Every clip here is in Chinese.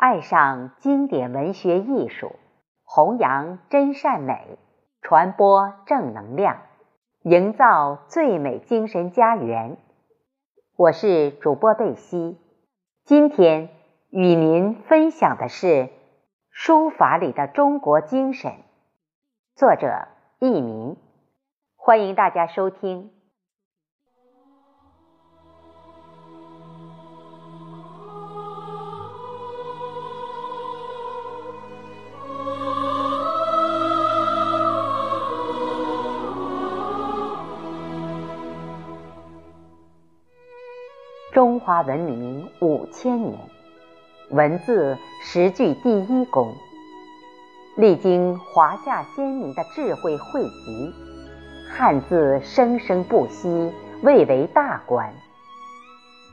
爱上经典文学艺术，弘扬真善美，传播正能量，营造最美精神家园。我是主播贝西，今天与您分享的是书法里的中国精神，作者佚名，欢迎大家收听。中华文明五千年，文字实具第一功。历经华夏先民的智慧汇集，汉字生生不息，蔚为大观。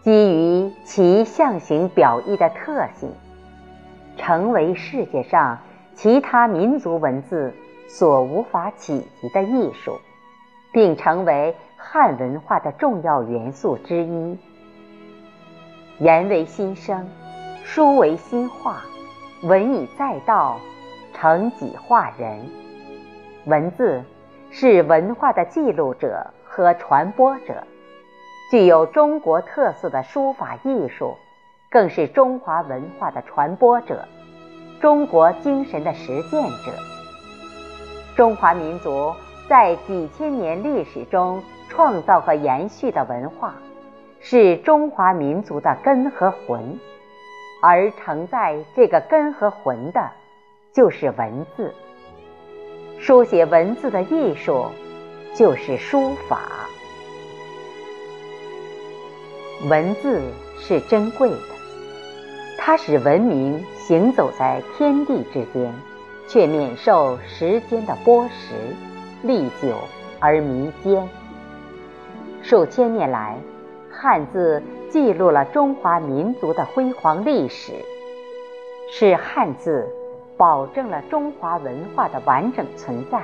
基于其象形表意的特性，成为世界上其他民族文字所无法企及的艺术，并成为汉文化的重要元素之一。言为心声，书为心画，文以载道，成己化人。文字是文化的记录者和传播者，具有中国特色的书法艺术，更是中华文化的传播者，中国精神的实践者。中华民族在几千年历史中创造和延续的文化。是中华民族的根和魂，而承载这个根和魂的，就是文字。书写文字的艺术，就是书法。文字是珍贵的，它使文明行走在天地之间，却免受时间的剥蚀，历久而弥坚。数千年来。汉字记录了中华民族的辉煌历史，是汉字保证了中华文化的完整存在，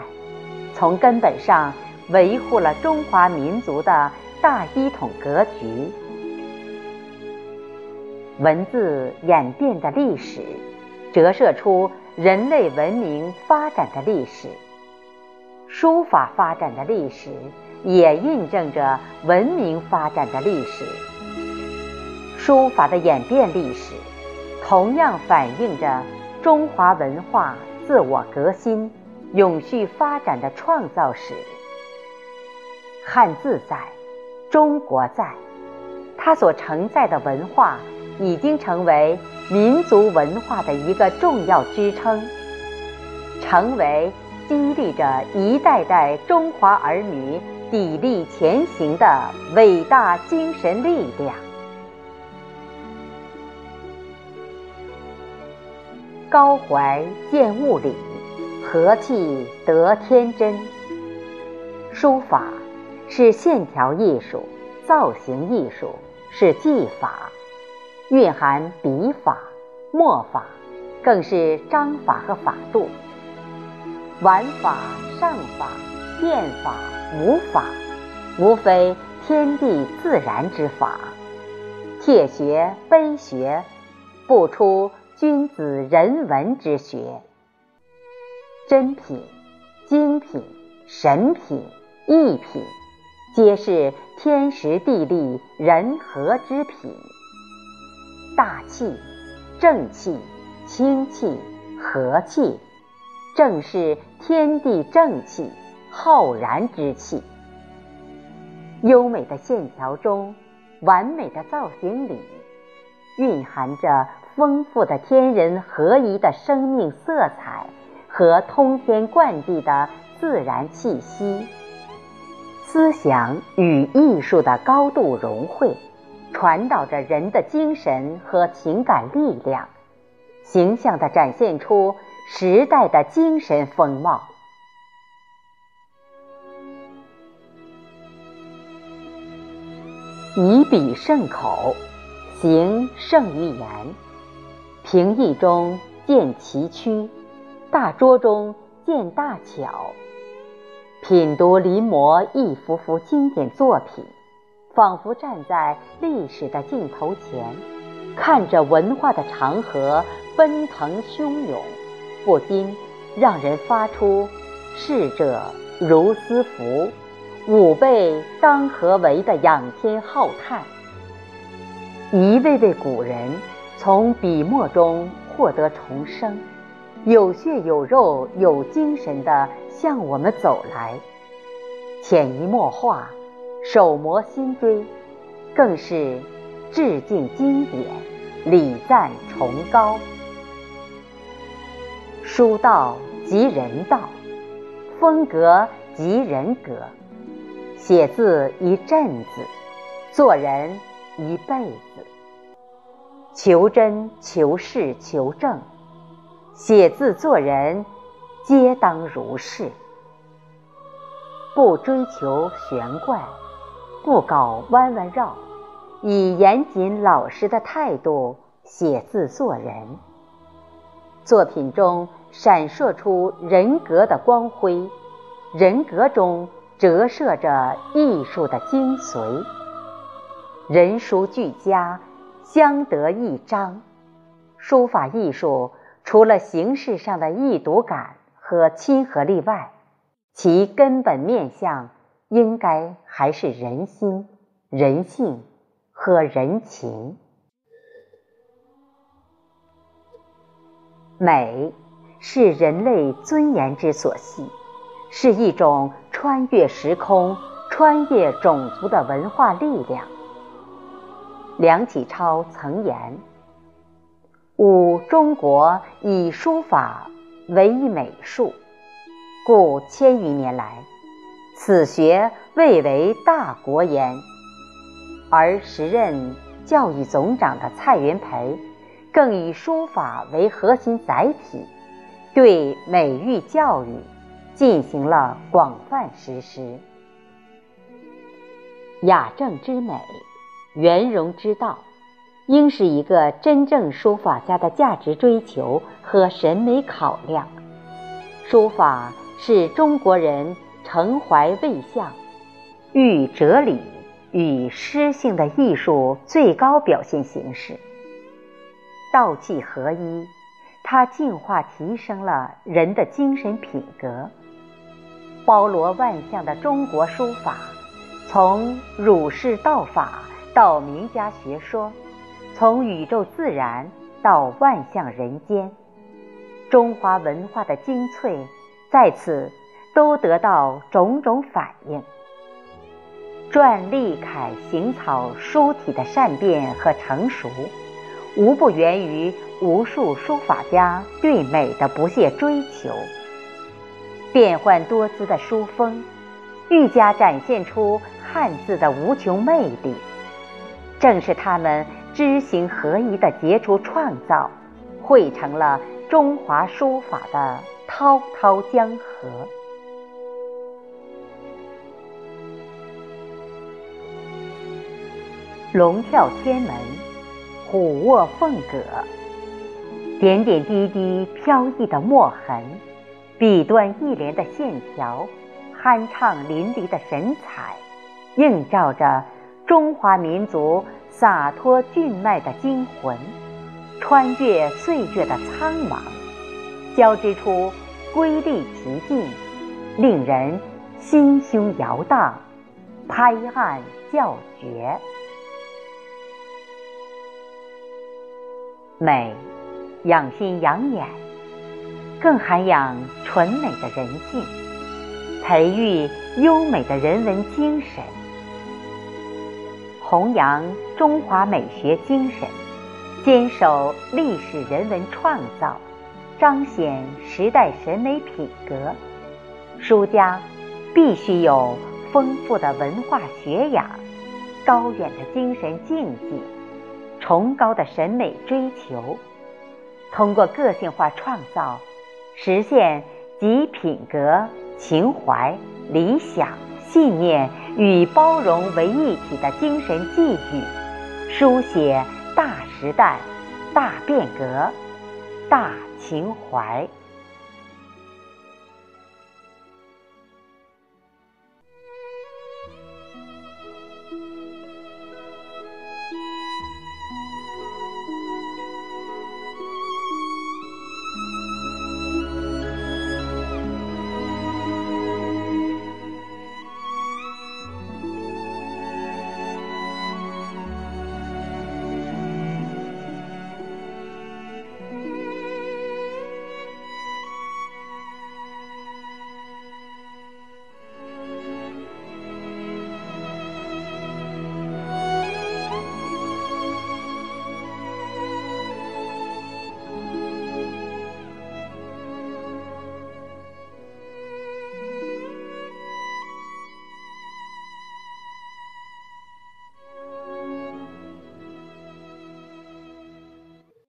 从根本上维护了中华民族的大一统格局。文字演变的历史，折射出人类文明发展的历史；书法发展的历史。也印证着文明发展的历史，书法的演变历史，同样反映着中华文化自我革新、永续发展的创造史。汉字在，中国在，它所承载的文化已经成为民族文化的一个重要支撑，成为激励着一代代中华儿女。砥砺前行的伟大精神力量。高怀见物理，和气得天真。书法是线条艺术、造型艺术，是技法，蕴含笔法、墨法，更是章法和法度。玩法、上法、变法。无法，无非天地自然之法。铁学碑学，不出君子人文之学。真品、精品、神品、异品，皆是天时地利人和之品。大气、正气、清气、和气，正是天地正气。浩然之气，优美的线条中，完美的造型里，蕴含着丰富的天人合一的生命色彩和通天贯地的自然气息。思想与艺术的高度融汇，传导着人的精神和情感力量，形象地展现出时代的精神风貌。以笔胜口，行胜于言。平易中见奇曲，大拙中见大巧。品读临摹一幅幅经典作品，仿佛站在历史的镜头前，看着文化的长河奔腾汹涌，不禁让人发出“逝者如斯夫，吾辈当何为”的仰天浩叹。一位位古人从笔墨中获得重生，有血有肉有精神地向我们走来，潜移默化，手磨心追，更是。致敬经典，礼赞崇高。书道即人道，风格即人格。写字一阵子，做人一辈子。求真、求实、求正，写字做人皆当如是。不追求玄怪，不搞弯弯绕。以严谨老实的态度写字做人，作品中闪烁出人格的光辉，人格中折射着艺术的精髓。人书俱佳，相得益彰。书法艺术除了形式上的易读感和亲和力外，其根本面向应该还是人心、人性。和人情，美是人类尊严之所系，是一种穿越时空、穿越种族的文化力量。梁启超曾言：“吾中国以书法为美术，故千余年来，此学未为大国焉。”而时任教育总长的蔡元培，更以书法为核心载体，对美育教育进行了广泛实施。雅正之美，圆融之道，应是一个真正书法家的价值追求和审美考量。书法是中国人承怀未相、寓哲理。与诗性的艺术最高表现形式，道气合一，它净化提升了人的精神品格。包罗万象的中国书法，从儒释道法到名家学说，从宇宙自然到万象人间，中华文化的精粹在此都得到种种反映。篆隶楷行草书体的善变和成熟，无不源于无数书法家对美的不懈追求。变幻多姿的书风，愈加展现出汉字的无穷魅力。正是他们知行合一的杰出创造，汇成了中华书法的滔滔江河。龙跳天门，虎卧凤阁，点点滴滴飘逸的墨痕，笔端一连的线条，酣畅淋漓的神采，映照着中华民族洒脱俊迈的精魂，穿越岁月的苍茫，交织出瑰丽奇境，令人心胸摇荡，拍案叫绝。美，养心养眼，更涵养纯美的人性，培育优美的人文精神，弘扬中华美学精神，坚守历史人文创造，彰显时代审美品格。书家必须有丰富的文化学养，高远的精神境界。崇高的审美追求，通过个性化创造，实现集品格、情怀、理想、信念与包容为一体的精神寄语，书写大时代、大变革、大情怀。